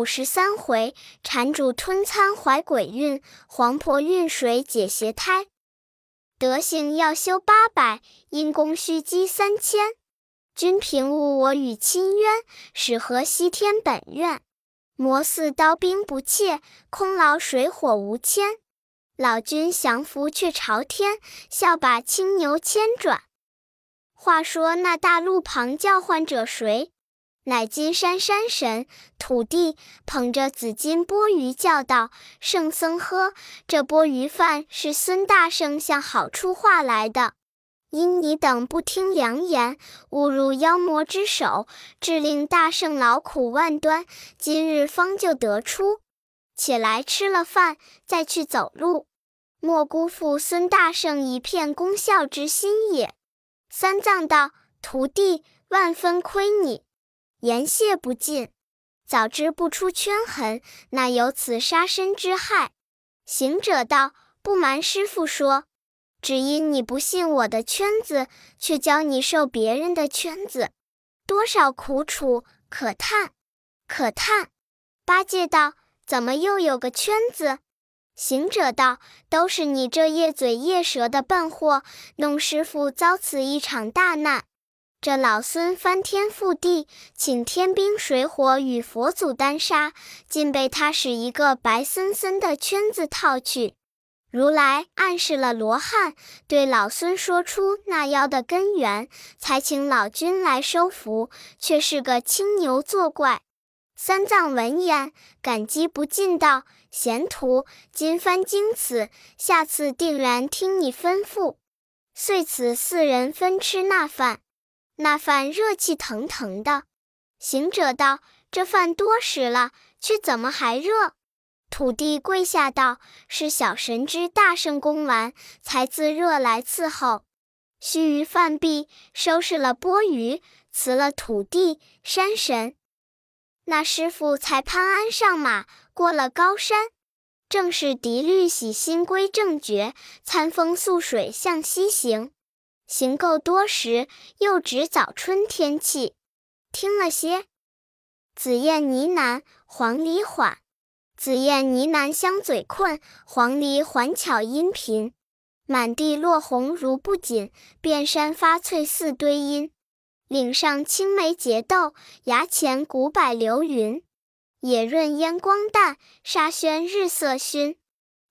五十三回，缠主吞餐怀鬼孕，黄婆运水解邪胎。德行要修八百，因功须积三千。君平误我与亲冤，始合西天本愿。魔似刀兵不怯，空劳水火无牵。老君降服却朝天，笑把青牛牵转。话说那大路旁叫唤者谁？乃金山山神土地，捧着紫金钵盂叫道：“圣僧喝，这钵盂饭是孙大圣向好处化来的。”因你等不听良言，误入妖魔之手，致令大圣劳苦万端，今日方就得出。且来吃了饭，再去走路，莫辜负孙大圣一片功效之心也。三藏道：“徒弟万分亏你，言谢不尽。早知不出圈痕，哪有此杀身之害？”行者道：“不瞒师傅说。”只因你不信我的圈子，却教你受别人的圈子，多少苦楚可叹，可叹。八戒道：“怎么又有个圈子？”行者道：“都是你这夜嘴夜舌的笨货，弄师傅遭此一场大难。这老孙翻天覆地，请天兵水火与佛祖单杀，竟被他使一个白森森的圈子套去。”如来暗示了罗汉，对老孙说出那妖的根源，才请老君来收服，却是个青牛作怪。三藏闻言，感激不尽，道：“贤徒，今番经此，下次定然听你吩咐。”遂此四人分吃那饭，那饭热气腾腾的。行者道：“这饭多时了，却怎么还热？”土地跪下道：“是小神之大圣功完，才自热来伺候。”须臾饭毕，收拾了钵盂，辞了土地山神。那师傅才攀鞍上马，过了高山，正是涤律洗心归正觉，餐风宿水向西行。行够多时，又值早春天气。听了些，紫燕呢喃，黄鹂缓。紫燕呢喃香嘴困，黄鹂缓巧音频。满地落红如布锦，遍山发翠似堆阴。岭上青梅结豆，崖前古柏流云。野润烟光淡，沙宣日色熏。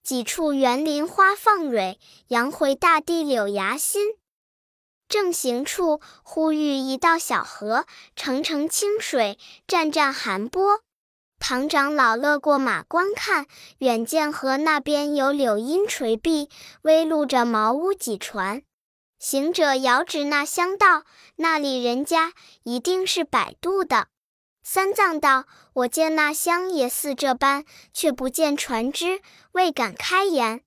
几处园林花放蕊，阳回大地柳芽新。正行处，忽遇一道小河，澄澄清水，湛湛寒波。唐长老勒过马观看，远见河那边有柳荫垂碧，微露着茅屋几船。行者遥指那乡道，那里人家一定是摆渡的。三藏道：“我见那乡也似这般，却不见船只，未敢开言。”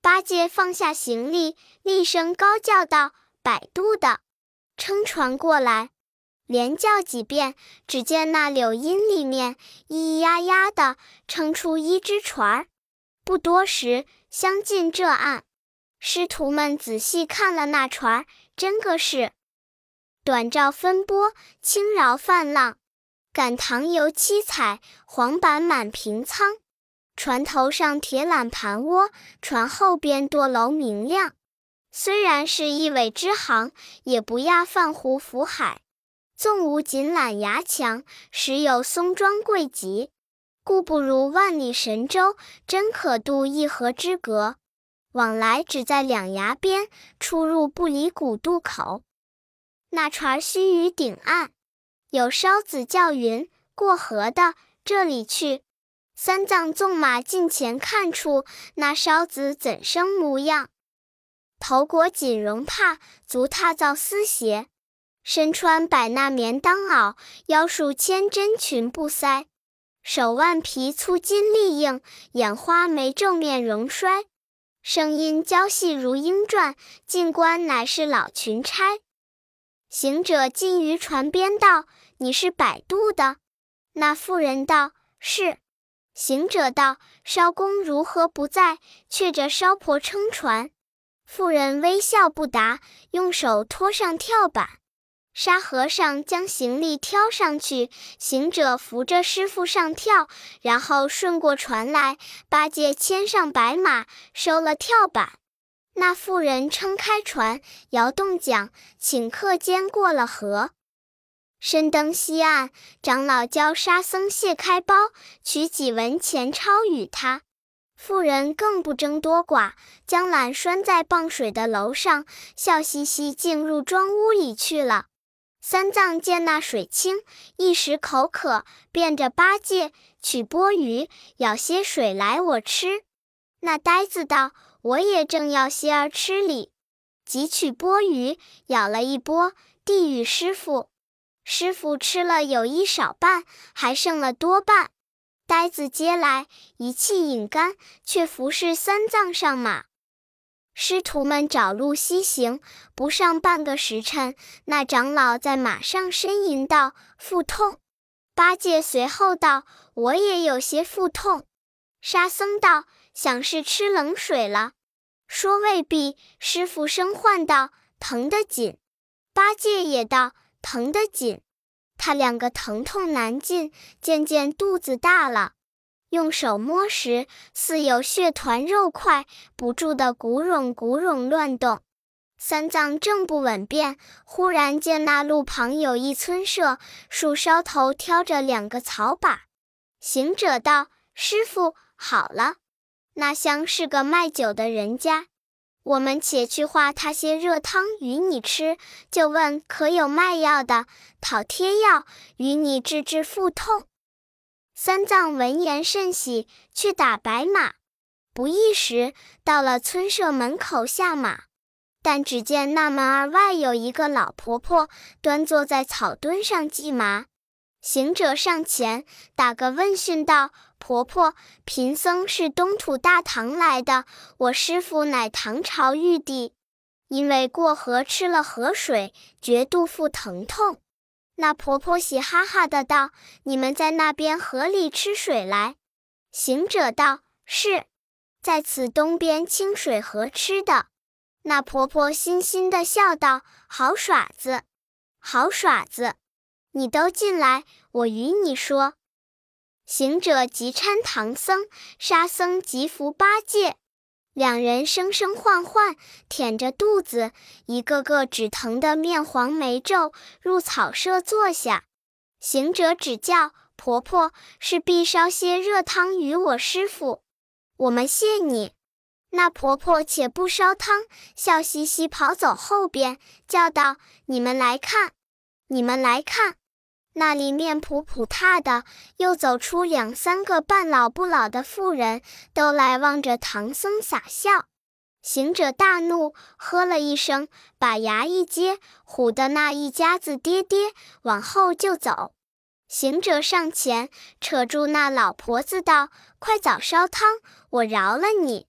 八戒放下行李，厉声高叫道：“摆渡的，撑船过来！”连叫几遍，只见那柳荫里面咿咿呀呀的撑出一只船儿。不多时，相近这岸，师徒们仔细看了那船儿，真个是短棹分波，轻饶泛浪，赶塘游七彩，黄板满平仓。船头上铁缆盘窝，船后边舵楼明亮。虽然是一尾之行，也不亚泛湖浮海。纵无锦缆牙强，时有松庄贵极，故不如万里神州，真可渡一河之隔。往来只在两崖边，出入不离古渡口。那船须于顶岸，有烧子叫云过河的，这里去。三藏纵马近前看处，那烧子怎生模样？头裹锦绒帕，足踏皂丝鞋。身穿百衲棉当袄，腰束千针裙布塞，手腕皮粗筋力硬，眼花眉皱面容衰，声音娇细如莺啭，近观乃是老裙钗。行者近于船边道：“你是摆渡的？”那妇人道：“是。”行者道：“艄公如何不在，却着艄婆撑船？”妇人微笑不答，用手托上跳板。沙和尚将行李挑上去，行者扶着师傅上跳，然后顺过船来。八戒牵上白马，收了跳板。那妇人撑开船，摇动桨，顷刻间过了河。身登西岸，长老教沙僧卸开包，取几文钱钞与他。妇人更不争多寡，将缆拴在傍水的楼上，笑嘻嘻进入庄屋里去了。三藏见那水清，一时口渴，便着八戒取钵盂舀些水来，我吃。那呆子道：“我也正要些儿吃哩。”即取钵盂舀了一钵，递与师傅。师傅吃了有一少半，还剩了多半。呆子接来一气饮干，却服侍三藏上马。师徒们找路西行，不上半个时辰，那长老在马上呻吟道：“腹痛。”八戒随后道：“我也有些腹痛。”沙僧道：“想是吃冷水了。”说未必。师傅声唤道：“疼得紧。”八戒也道：“疼得紧。”他两个疼痛难禁，渐渐肚子大了。用手摸时，似有血团肉块不住的鼓冗鼓冗乱动。三藏正不稳便，忽然见那路旁有一村舍，树梢头挑着两个草把。行者道：“师傅，好了，那厢是个卖酒的人家，我们且去化他些热汤与你吃，就问可有卖药的，讨贴药与你治治腹痛。”三藏闻言甚喜，去打白马。不一时，到了村舍门口下马，但只见那门儿外有一个老婆婆端坐在草墩上系麻。行者上前打个问讯道：“婆婆，贫僧是东土大唐来的，我师傅乃唐朝玉帝，因为过河吃了河水，觉肚腹疼痛。”那婆婆喜哈哈的道：“你们在那边河里吃水来。”行者道：“是，在此东边清水河吃的。”那婆婆欣欣的笑道：“好耍子，好耍子！你都进来，我与你说。”行者急搀唐僧，沙僧急扶八戒。两人生生唤唤，舔着肚子，一个个只疼得面黄眉皱，入草舍坐下。行者指教婆婆是必烧些热汤与我师傅，我们谢你。那婆婆且不烧汤，笑嘻嘻跑走后边，叫道：“你们来看，你们来看。”那里面普普踏的，又走出两三个半老不老的妇人，都来望着唐僧傻笑。行者大怒，喝了一声，把牙一接，唬得那一家子跌跌往后就走。行者上前扯住那老婆子道：“快早烧汤，我饶了你。”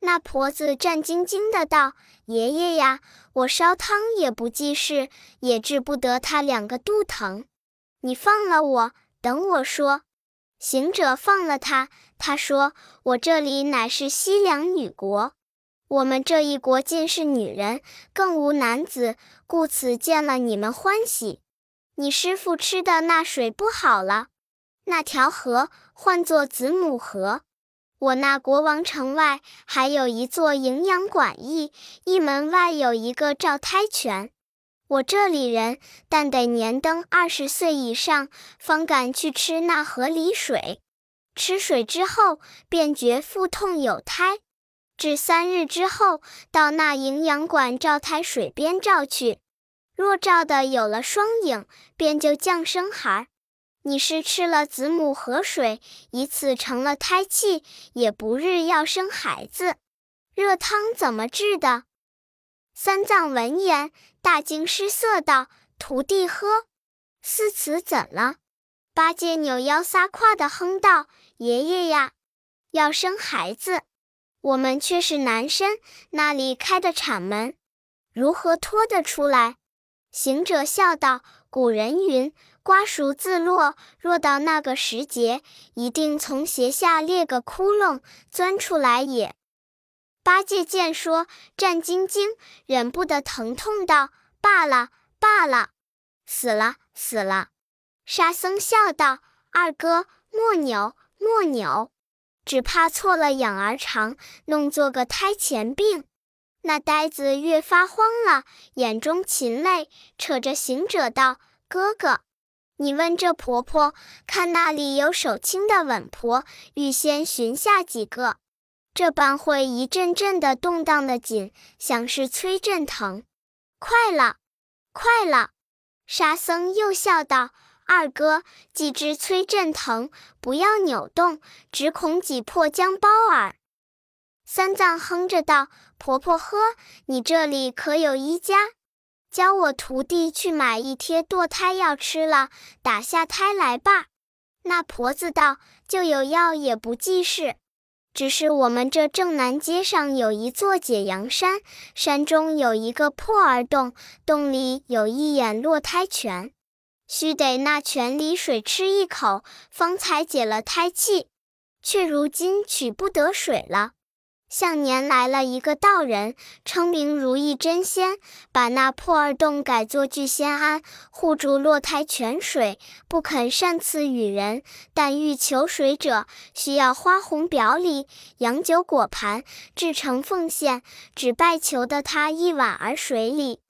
那婆子战兢兢的道：“爷爷呀，我烧汤也不济事，也治不得他两个肚疼。”你放了我，等我说。行者放了他，他说：“我这里乃是西凉女国，我们这一国尽是女人，更无男子，故此见了你们欢喜。你师傅吃的那水不好了，那条河唤作子母河。我那国王城外还有一座营养馆驿，驿门外有一个照胎泉。”我这里人，但得年登二十岁以上，方敢去吃那河里水。吃水之后，便觉腹痛有胎。至三日之后，到那营养馆照胎水边照去。若照的有了双影，便就降生孩儿。你是吃了子母河水，以此成了胎气，也不日要生孩子。热汤怎么治的？三藏闻言，大惊失色，道：“徒弟喝，似此怎了？”八戒扭腰撒胯的哼道：“爷爷呀，要生孩子，我们却是男生，那里开的产门，如何拖得出来？”行者笑道：“古人云，瓜熟自落，若到那个时节，一定从鞋下裂个窟窿，钻出来也。”八戒见说，战兢兢，忍不得疼痛道：“罢了，罢了，死了，死了。沙僧笑道：“二哥，莫扭，莫扭，只怕错了养儿长，弄作个胎前病。”那呆子越发慌了，眼中噙泪，扯着行者道：“哥哥，你问这婆婆，看那里有手轻的稳婆，预先寻下几个。这般会一阵阵的动荡的紧，像是催阵疼。快了，快了。”沙僧又笑道：“二哥，既知催阵疼，不要扭动，只恐挤破浆包耳。”三藏哼着道：“婆婆呵，你这里可有医家？教我徒弟去买一贴堕胎药吃了，打下胎来吧。”那婆子道：“就有药也不济事，只是我们这正南街上有一座解阳山，山中有一个破儿洞，洞里有一眼落胎泉，须得那泉里水吃一口，方才解了胎气，却如今取不得水了。”向年来了一个道人，称名如意真仙，把那破二洞改作聚仙庵，护住落胎泉水，不肯擅赐与人。但欲求水者，需要花红表里、洋酒果盘，制成奉献，只拜求得他一碗儿水里。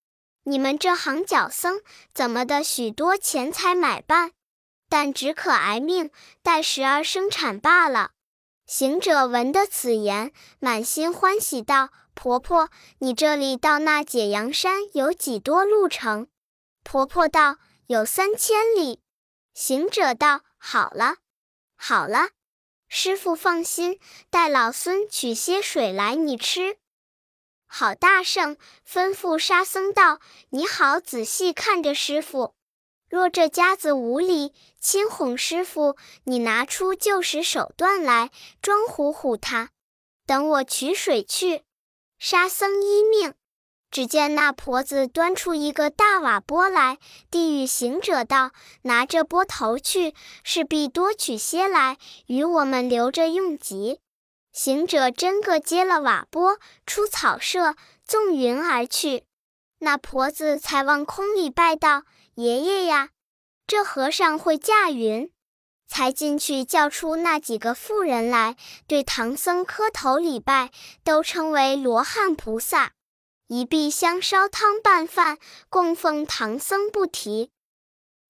你们这行脚僧，怎么的许多钱财买办？但只可挨命，待时而生产罢了。行者闻得此言，满心欢喜，道：“婆婆，你这里到那解阳山有几多路程？”婆婆道：“有三千里。”行者道：“好了，好了，师傅放心，待老孙取些水来，你吃。”好大圣吩咐沙僧道：“你好仔细看着师傅。”若这家子无礼，亲哄师傅，你拿出救时手段来，装唬唬他。等我取水去。沙僧依命。只见那婆子端出一个大瓦钵来，递与行者道：“拿这钵头去，势必多取些来，与我们留着用急。”行者真个接了瓦钵，出草舍，纵云而去。那婆子才往空里拜道。爷爷呀，这和尚会驾云，才进去叫出那几个妇人来，对唐僧磕头礼拜，都称为罗汉菩萨。一壁香烧汤拌饭，供奉唐僧不提。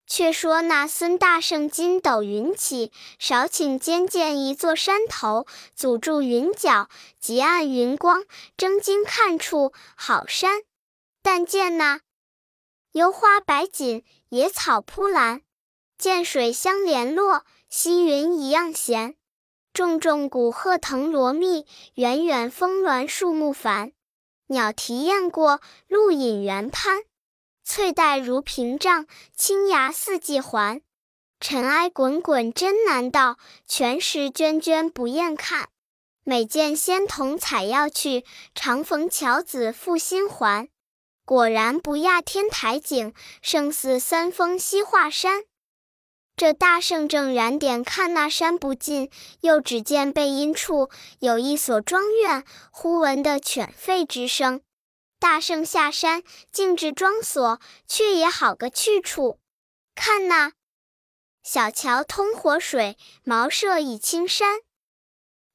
却说那孙大圣筋斗云起，少顷间见一座山头，阻住云脚，极暗云光，睁睛看处，好山！但见那。油花白锦，野草铺蓝，涧水相连络，溪云一样闲。重重古鹤藤萝密，远远峰峦树木繁。鸟啼雁过，鹿引猿攀。翠带如屏障，青崖四季环。尘埃滚滚真难到，泉石涓涓不厌看。每见仙童采药去，常逢樵子负心还。果然不亚天台景，胜似三峰西华山。这大圣正燃点看那山不近，又只见背阴处有一所庄院，忽闻得犬吠之声。大圣下山，径至庄所，却也好个去处。看那小桥通活水，茅舍倚青山。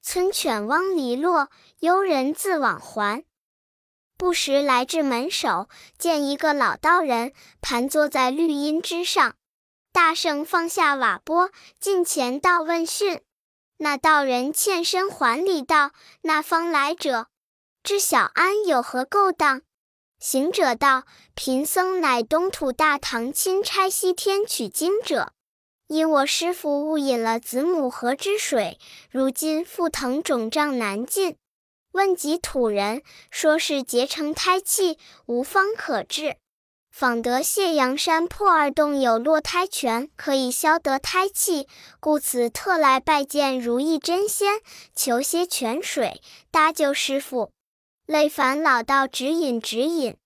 村犬汪篱落，幽人自往还。不时来至门首，见一个老道人盘坐在绿荫之上。大圣放下瓦钵，近前道问讯。那道人欠身还礼道：“那方来者，知小安有何勾当？”行者道：“贫僧乃东土大唐钦差西天取经者，因我师父误饮了子母河之水，如今腹疼肿胀难禁。”问及土人，说是结成胎气，无方可治。访得谢阳山破二洞有落胎泉，可以消得胎气，故此特来拜见如意真仙，求些泉水搭救师傅。累烦老道指引指引。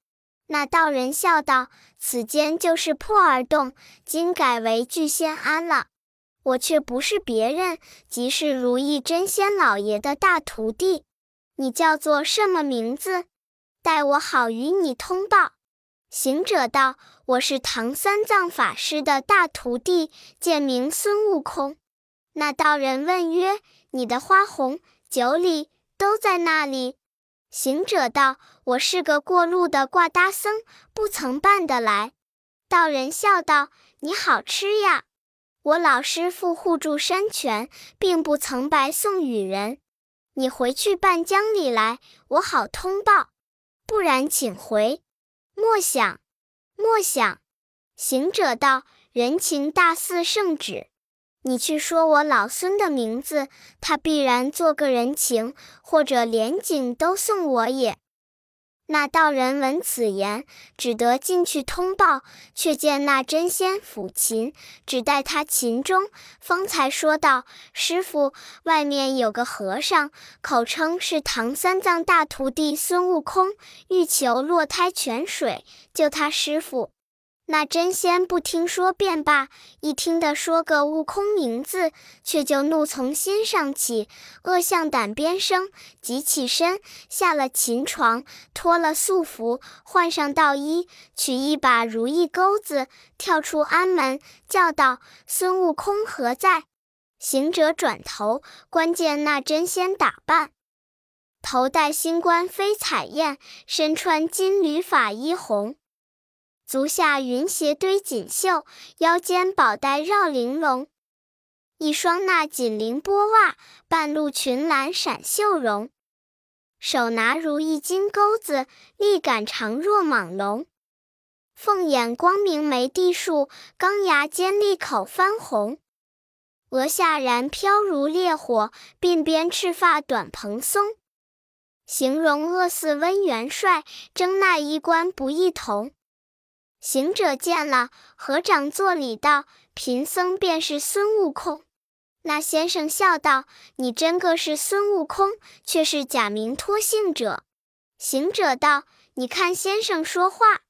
那道人笑道：“此间就是破二洞，今改为聚仙庵了。我却不是别人，即是如意真仙老爷的大徒弟。”你叫做什么名字？待我好与你通报。行者道：“我是唐三藏法师的大徒弟，剑名孙悟空。”那道人问曰：“你的花红、酒礼都在那里？”行者道：“我是个过路的挂搭僧，不曾办得来。”道人笑道：“你好吃呀！我老师傅护住山泉，并不曾白送与人。你回去办江里来，我好通报。不然，请回。”莫想，莫想！行者道：“人情大似圣旨，你去说我老孙的名字，他必然做个人情，或者连景都送我也。”那道人闻此言，只得进去通报，却见那真仙抚琴，只待他琴中，方才说道：“师傅，外面有个和尚，口称是唐三藏大徒弟孙悟空，欲求落胎泉水，救他师傅。”那真仙不听说便罢，一听得说个悟空名字，却就怒从心上起，恶向胆边生，即起身下了琴床，脱了素服，换上道衣，取一把如意钩子，跳出安门，叫道：“孙悟空何在？”行者转头，观见那真仙打扮，头戴星冠飞彩燕，身穿金缕法衣红。足下云鞋堆锦绣，腰间宝带绕玲珑。一双那锦绫波袜，半露裙栏闪绣绒。手拿如意金钩子，力杆长若蟒龙。凤眼光明眉地竖，钢牙尖利口翻红。额下燃飘如烈火，鬓边赤发短蓬松。形容恶似温元帅，争那衣冠不异同。行者见了，合掌作礼道：“贫僧便是孙悟空。”那先生笑道：“你真个是孙悟空，却是假名托姓者。”行者道：“你看先生说话，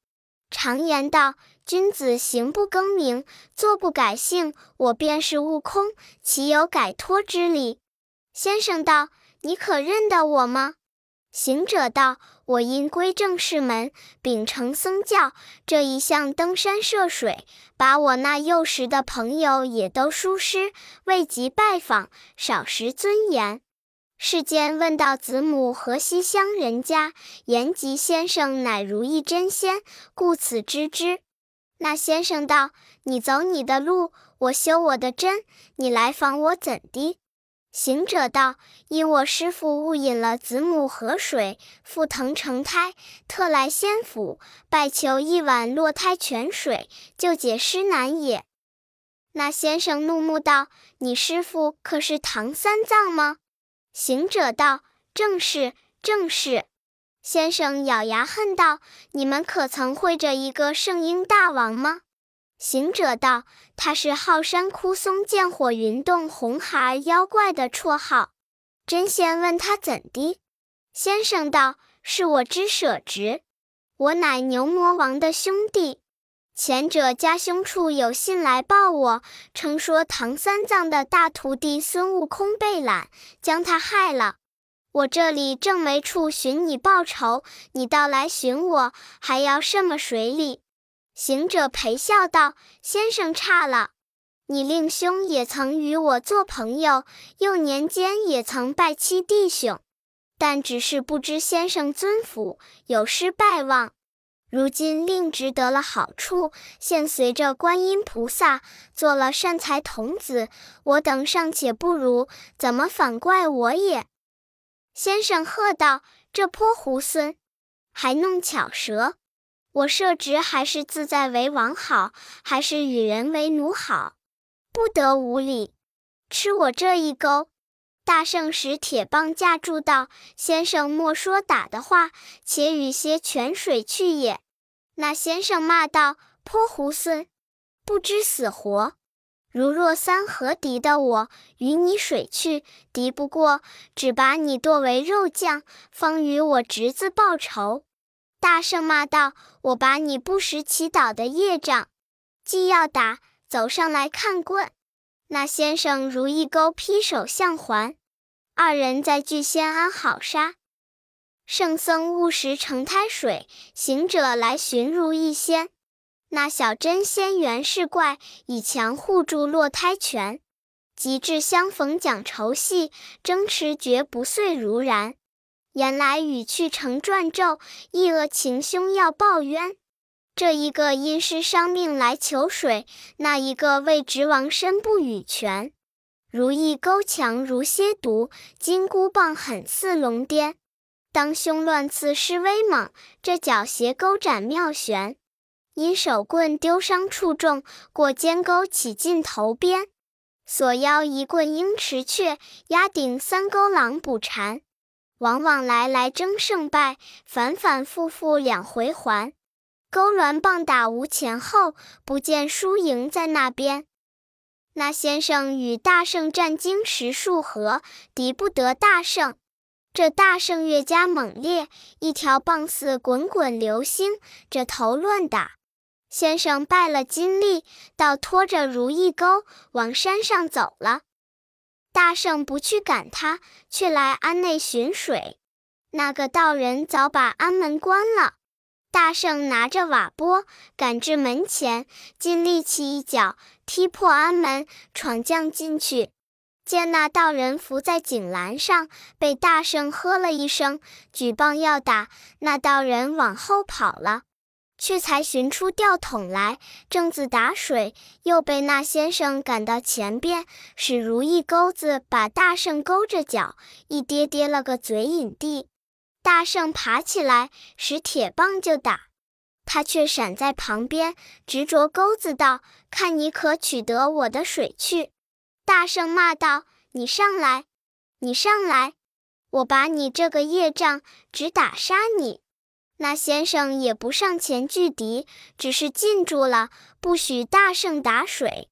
常言道，君子行不更名，坐不改姓。我便是悟空，岂有改托之理？”先生道：“你可认得我吗？”行者道：“我因归正士门，秉承僧教，这一向登山涉水，把我那幼时的朋友也都疏失，未及拜访，少识尊严。世间问到子母河西乡人家，言及先生乃如意真仙，故此知之。”那先生道：“你走你的路，我修我的真，你来访我怎的？”行者道：“因我师父误饮了子母河水，腹疼成胎，特来仙府拜求一碗落胎泉水，救解师难也。”那先生怒目道：“你师父可是唐三藏吗？”行者道：“正是，正是。”先生咬牙恨道：“你们可曾会着一个圣婴大王吗？”行者道：“他是浩山枯松见火云洞红孩妖怪的绰号。”真仙问他怎的？先生道：“是我之舍侄，我乃牛魔王的兄弟。前者家兄处有信来报我，称说唐三藏的大徒弟孙悟空被懒，将他害了。我这里正没处寻你报仇，你倒来寻我，还要什么水礼？”行者陪笑道：“先生差了，你令兄也曾与我做朋友，幼年间也曾拜妻弟兄，但只是不知先生尊府，有失拜望。如今令侄得了好处，现随着观音菩萨做了善财童子，我等尚且不如，怎么反怪我也？”先生喝道：“这泼猢狲，还弄巧舌！”我设职还是自在为王好，还是与人为奴好？不得无礼，吃我这一钩！大圣使铁棒架住道：“先生莫说打的话，且与些泉水去也。”那先生骂道：“泼猢狲，不知死活！如若三合敌的我，与你水去，敌不过，只把你剁为肉酱，方与我侄子报仇。”大圣骂道：“我把你不识祈祷的业障，既要打，走上来看棍。”那先生如意钩劈手相还，二人在聚仙安好杀。圣僧误食成胎水，行者来寻如意仙。那小真仙原是怪，以强护住落胎泉。及至相逢讲愁戏，争持绝不遂如然。言来语去成转咒，一恶情凶要报冤。这一个因失伤命来求水，那一个为执王身不与泉。如意钩强如蝎毒，金箍棒狠似龙颠。当胸乱刺势威猛，这脚斜勾斩妙悬。因手棍丢伤处重，过肩钩起尽头边。锁腰一棍应池雀，压顶三钩狼捕蝉。往往来来争胜败，反反复复两回还。钩鸾棒打无前后，不见输赢在那边。那先生与大圣战经十数合，敌不得大圣。这大圣越加猛烈，一条棒似滚滚流星，这头乱打。先生败了金力，倒拖着如意钩往山上走了。大圣不去赶他，却来庵内寻水。那个道人早把庵门关了。大圣拿着瓦钵赶至门前，尽力气一脚踢破庵门，闯将进去。见那道人伏在井栏上，被大圣喝了一声，举棒要打。那道人往后跑了，却才寻出吊桶来，正自打水，又被那先生赶到前边，使如意钩子把大圣勾着脚，一跌跌了个嘴引地。大圣爬起来，使铁棒就打，他却闪在旁边，执着钩子道：“看你可取得我的水去。”大圣骂道：“你上来，你上来！我把你这个业障，只打杀你。”那先生也不上前拒敌，只是禁住了，不许大圣打水。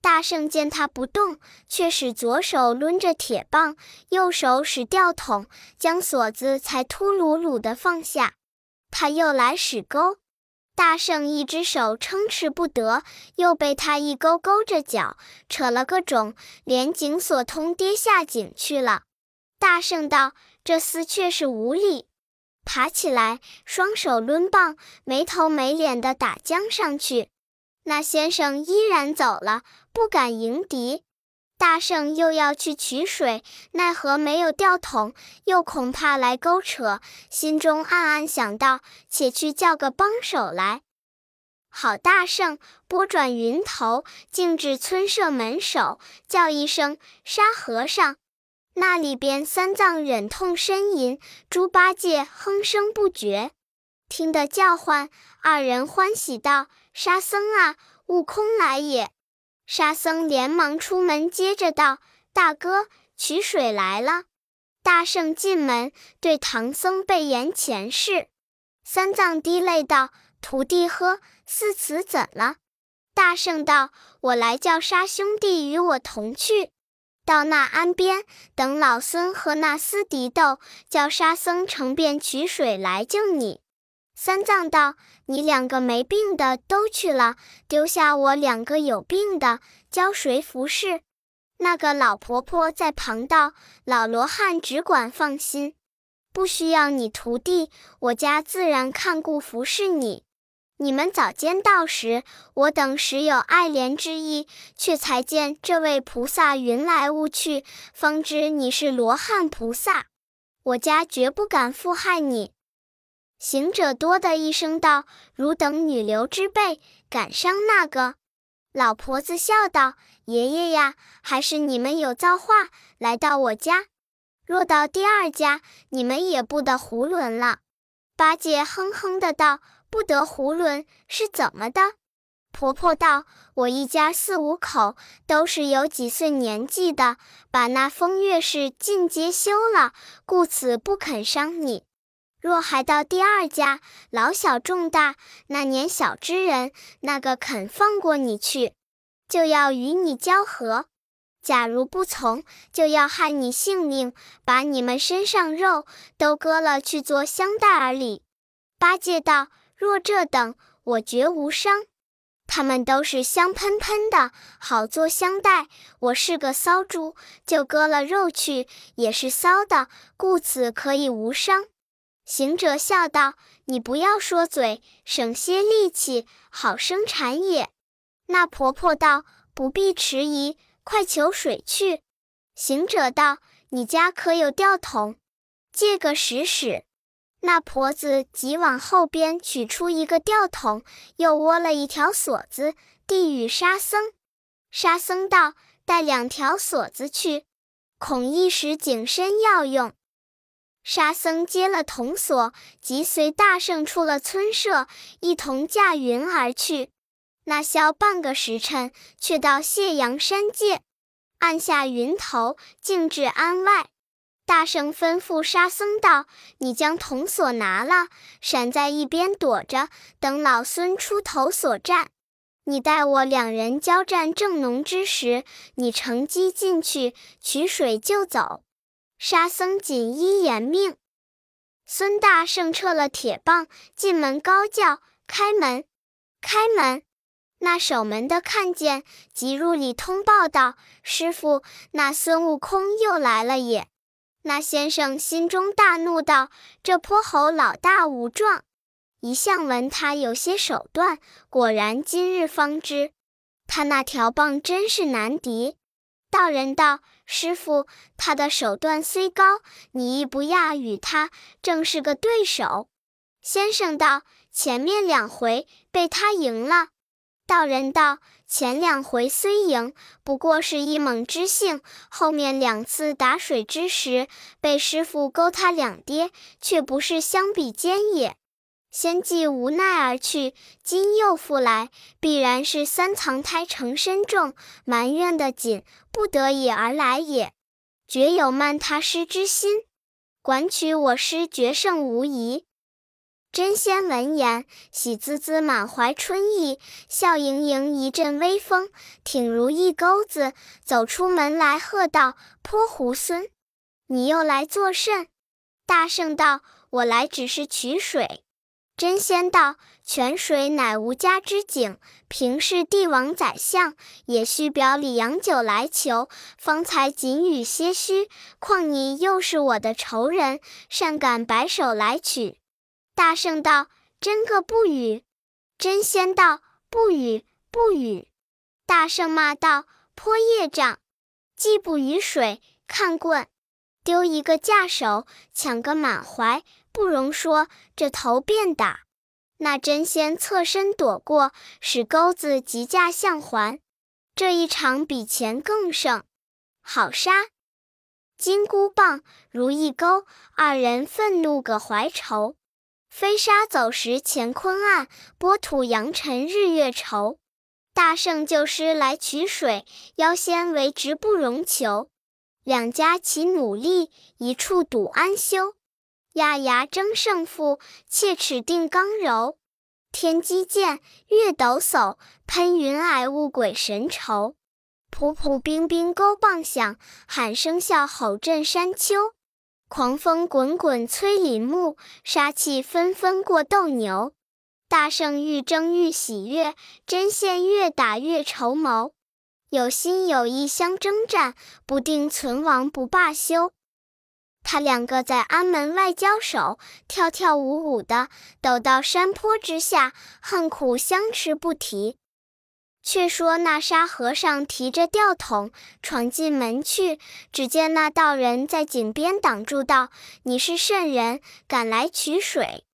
大圣见他不动，却使左手抡着铁棒，右手使吊桶，将锁子才秃噜噜的放下。他又来使钩。大圣一只手撑持不得，又被他一勾勾着脚，扯了个肿，连井锁通跌下井去了。大圣道：“这厮却是无礼！”爬起来，双手抡棒，没头没脸的打将上去。那先生依然走了，不敢迎敌。大圣又要去取水，奈何没有吊桶，又恐怕来勾扯，心中暗暗想到：且去叫个帮手来。好大圣拨转云头，径至村舍门首，叫一声“沙和尚”。那里边三藏忍痛呻吟，猪八戒哼声不绝。听得叫唤，二人欢喜道：“沙僧啊，悟空来也！”沙僧连忙出门接着道：“大哥，取水来了。”大圣进门，对唐僧备言前事。三藏滴泪道：“徒弟呵，四此怎了？”大圣道：“我来叫沙兄弟与我同去，到那岸边等老孙和那厮敌斗，叫沙僧乘便取水来救你。”三藏道：“你两个没病的都去了，丢下我两个有病的，教谁服侍？”那个老婆婆在旁道：“老罗汉只管放心，不需要你徒弟，我家自然看顾服侍你。你们早间到时，我等实有爱怜之意，却才见这位菩萨云来雾去，方知你是罗汉菩萨。我家绝不敢负害你。”行者多的一声道：“汝等女流之辈，敢伤那个？”老婆子笑道：“爷爷呀，还是你们有造化，来到我家。若到第二家，你们也不得囫囵了。”八戒哼哼的道：“不得囫囵是怎么的？”婆婆道：“我一家四五口，都是有几岁年纪的，把那风月事尽皆休了，故此不肯伤你。”若还到第二家，老小重大，那年小之人，那个肯放过你去，就要与你交合；假如不从，就要害你性命，把你们身上肉都割了去做香袋儿里。八戒道：“若这等，我绝无伤。他们都是香喷喷的，好做香袋。我是个骚猪，就割了肉去，也是骚的，故此可以无伤。”行者笑道：“你不要说嘴，省些力气，好生产也。”那婆婆道：“不必迟疑，快求水去。”行者道：“你家可有吊桶？借个使使。”那婆子急往后边取出一个吊桶，又窝了一条锁子，递与沙僧。沙僧道：“带两条锁子去，恐一时景深要用。”沙僧接了铜锁，即随大圣出了村舍，一同驾云而去。那消半个时辰，却到谢阳山界，按下云头，径至庵外。大圣吩咐沙僧道：“你将铜锁拿了，闪在一边躲着，等老孙出头所战。你待我两人交战正浓之时，你乘机进去取水就走。”沙僧锦衣严命。孙大圣撤了铁棒，进门高叫：“开门，开门！”那守门的看见，即入里通报道：“师傅，那孙悟空又来了也。”那先生心中大怒，道：“这泼猴老大无状，一向闻他有些手段，果然今日方知，他那条棒真是难敌。”道人道：“师傅，他的手段虽高，你亦不亚与他，正是个对手。”先生道：“前面两回被他赢了。”道人道。前两回虽赢，不过是一猛之性；后面两次打水之时，被师傅勾他两跌，却不是相比肩也。先既无奈而去，今又复来，必然是三藏胎成身重，埋怨的紧，不得已而来也，绝有慢他师之心。管取我师决胜无疑。真仙闻言，喜滋滋，满怀春意，笑盈盈，一阵微风，挺如一钩子，走出门来，喝道：“泼猢狲，你又来作甚？”大圣道：“我来只是取水。”真仙道：“泉水乃吾家之井，平是帝王宰相，也需表里洋酒来求，方才仅与些虚。况你又是我的仇人，善敢摆手来取？”大圣道：“真个不语。”真仙道：“不语，不语。”大圣骂道：“泼业障！既不语水，看棍，丢一个架手，抢个满怀，不容说，这头便打。”那真仙侧身躲过，使钩子急架相还。这一场比前更胜，好杀！金箍棒如意钩，二人愤怒个怀愁。飞沙走石乾坤暗，波土扬尘日月愁。大圣救师来取水，妖仙为直不容求。两家齐努力，一处赌安休。压牙争胜负，切齿定刚柔。天机剑，月斗叟，喷云霭雾鬼神愁。普普冰冰钩棒响，喊声啸吼震山丘。狂风滚滚摧林木，杀气纷纷过斗牛。大圣愈争愈喜悦，真仙越打越筹谋。有心有意相征战，不定存亡不罢休。他两个在安门外交手，跳跳舞舞的，抖到山坡之下，恨苦相持不提。却说那沙和尚提着吊桶闯进门去，只见那道人在井边挡住道：“你是甚人，敢来取水？”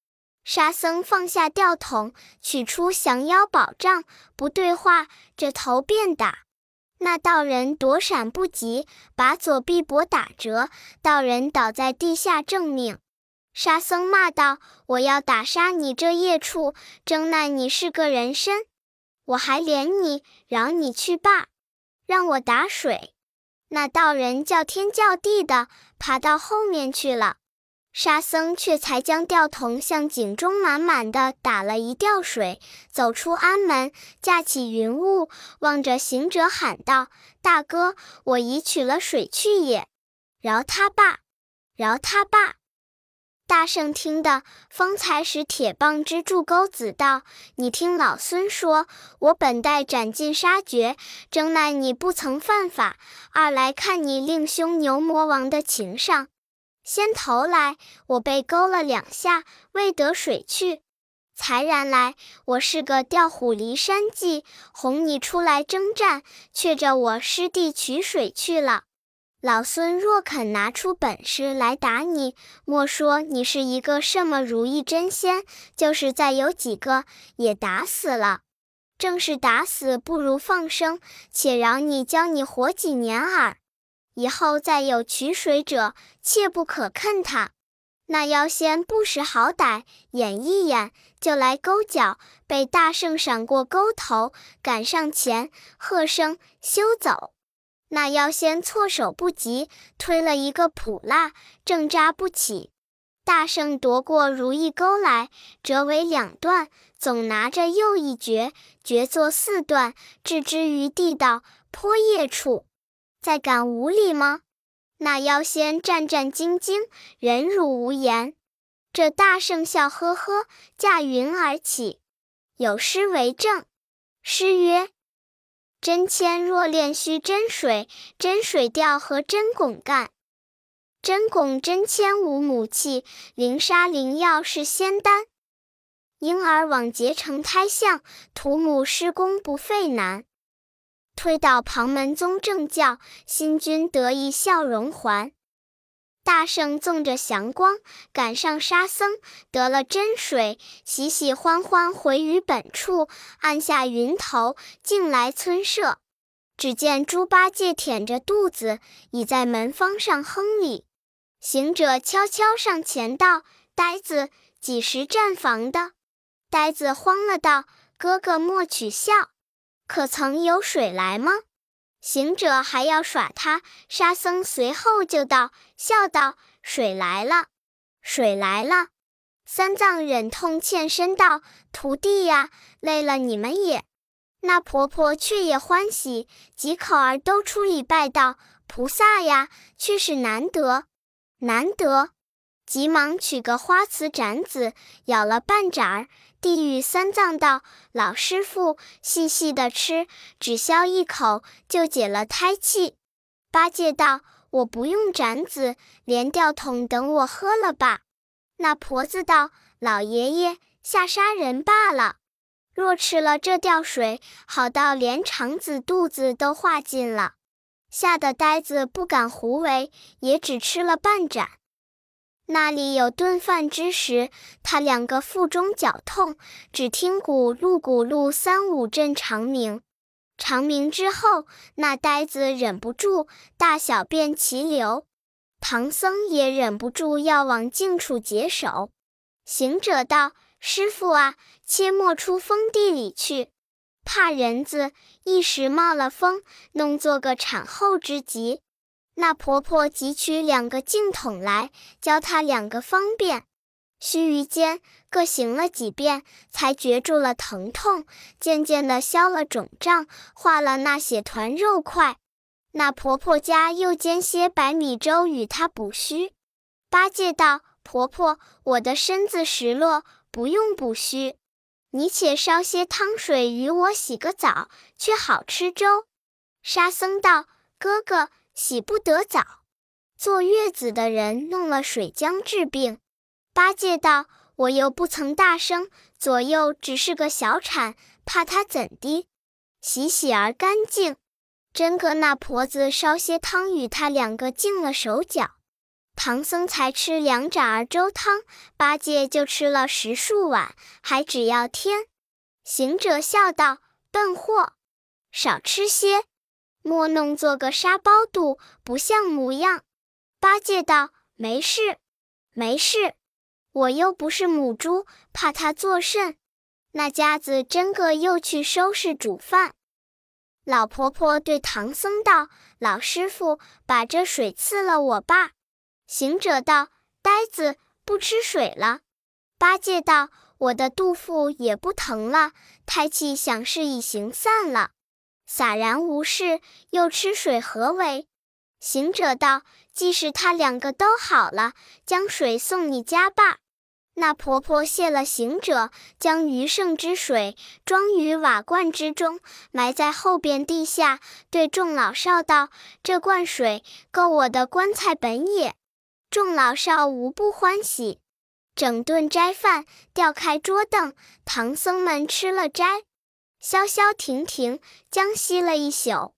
沙僧放下吊桶，取出降妖宝杖，不对话，这头便打。那道人躲闪不及，把左臂膊打折，道人倒在地下正命。沙僧骂道：“我要打杀你这孽畜，争奈你是个人身。”我还怜你，饶你去罢，让我打水。那道人叫天叫地的，爬到后面去了。沙僧却才将吊桶向井中满满的打了一吊水，走出庵门，架起云雾，望着行者喊道：“大哥，我已取了水去也，饶他罢，饶他罢。”大圣听得，方才使铁棒支住钩子，道：“你听老孙说，我本待斩尽杀绝，争奈你不曾犯法；二来看你令兄牛魔王的情上，先头来，我被勾了两下，未得水去。才然来，我是个调虎离山计，哄你出来征战，却着我师弟取水去了。老孙若肯拿出本事来打你，莫说你是一个什么如意真仙，就是再有几个，也打死了。正是打死不如放生，且饶你教你活几年耳。以后再有取水者，切不可坑他。那妖仙不识好歹，眼一眼就来勾脚，被大圣闪过勾头，赶上前，喝声休走。那妖仙措手不及，推了一个普蜡，正扎不起。大圣夺过如意钩来，折为两段，总拿着又一绝，绝作四段，置之于地道坡叶处。再敢无礼吗？那妖仙战战兢兢，忍辱无言。这大圣笑呵呵，驾云而起，有诗为证。诗曰：“真铅若炼须真水，真水调和真汞干。真汞真铅无母气，灵砂灵药是仙丹。婴儿往结成胎相，土母施工不费难。”推倒旁门宗正教，新君得意笑容还。大圣纵着祥光，赶上沙僧，得了真水，喜喜欢欢回于本处，按下云头，径来村舍。只见猪八戒舔着肚子，倚在门方上哼里。行者悄悄上前道：“呆子，几时站房的？”呆子慌了，道：“哥哥莫取笑。”可曾有水来吗？行者还要耍他，沙僧随后就到，笑道：“水来了，水来了。”三藏忍痛欠身道：“徒弟呀，累了你们也。”那婆婆却也欢喜，几口儿都出礼拜道：“菩萨呀，却是难得，难得。”急忙取个花瓷盏子，舀了半盏儿。递与三藏道：“老师傅，细细的吃，只消一口就解了胎气。”八戒道：“我不用盏子，连吊桶等我喝了吧。”那婆子道：“老爷爷吓杀人罢了，若吃了这吊水，好到连肠子肚子都化尽了。”吓得呆子不敢胡为，也只吃了半盏。那里有顿饭之时，他两个腹中绞痛，只听咕噜咕噜三五阵长鸣。长鸣之后，那呆子忍不住大小便齐流，唐僧也忍不住要往净处解手。行者道：“师傅啊，切莫出封地里去，怕人子一时冒了风，弄作个产后之急。”那婆婆急取两个净桶来，教她两个方便。须臾间，各行了几遍，才觉住了疼痛，渐渐的消了肿胀，化了那血团肉块。那婆婆家又煎些白米粥与她补虚。八戒道：“婆婆，我的身子实落，不用补虚，你且烧些汤水与我洗个澡，却好吃粥。”沙僧道：“哥哥。”洗不得澡，坐月子的人弄了水浆治病。八戒道：“我又不曾大声，左右只是个小产，怕他怎的？洗洗而干净。真个那婆子烧些汤与他两个净了手脚。唐僧才吃两盏儿粥汤，八戒就吃了十数碗，还只要添。行者笑道：“笨货，少吃些。”莫弄做个沙包肚，不像模样。八戒道：“没事，没事，我又不是母猪，怕他作甚？”那家子真个又去收拾煮饭。老婆婆对唐僧道：“老师傅，把这水赐了我吧。”行者道：“呆子，不吃水了。”八戒道：“我的肚腹也不疼了，胎气想是已行散了。”洒然无事，又吃水何为？行者道：“既是他两个都好了，将水送你家吧。”那婆婆谢了行者，将余剩之水装于瓦罐之中，埋在后边地下，对众老少道：“这罐水够我的棺材本也。”众老少无不欢喜。整顿斋饭，调开桌凳，唐僧们吃了斋，消消停停，将息了一宿。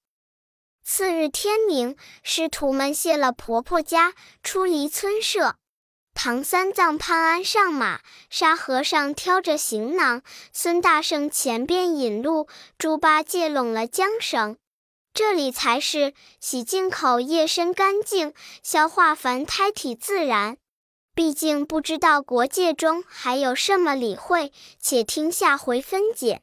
次日天明，师徒们谢了婆婆家，出离村舍。唐三藏、潘安上马，沙和尚挑着行囊，孙大圣前边引路，猪八戒拢了缰绳。这里才是洗净口，夜深干净，消化凡胎体自然。毕竟不知道国界中还有什么理会，且听下回分解。